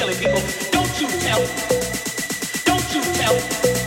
silly people. Don't you tell. Don't you tell.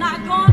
not going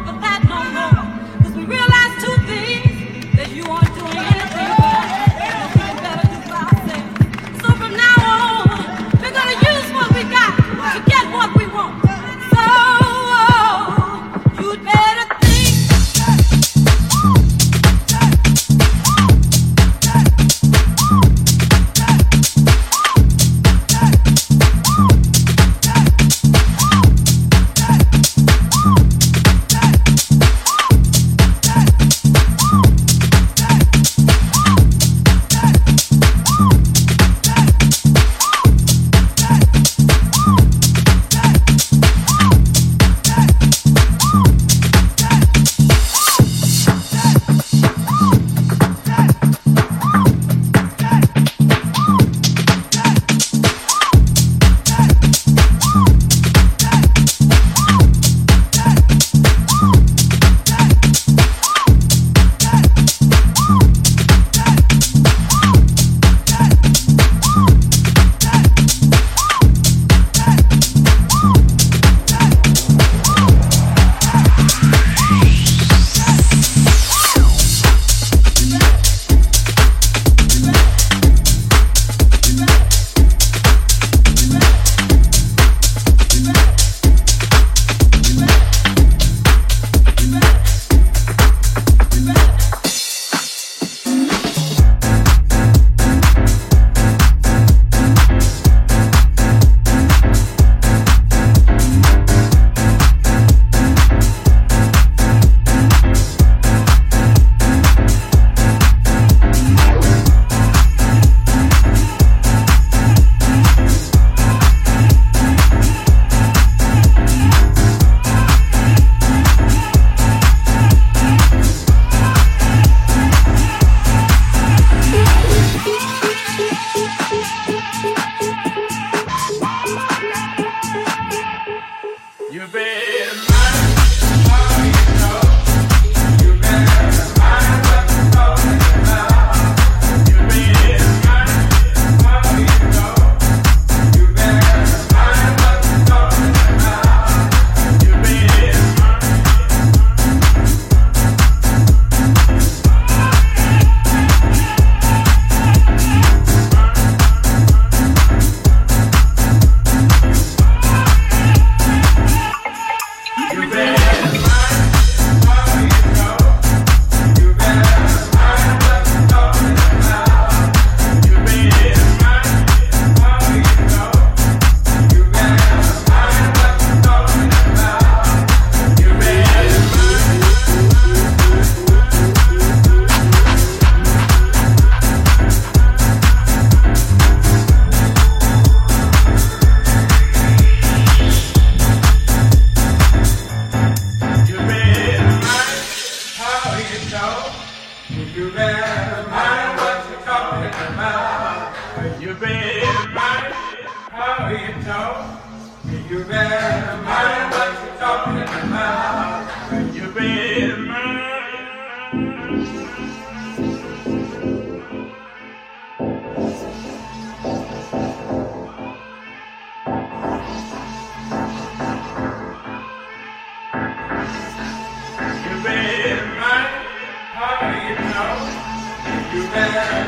man.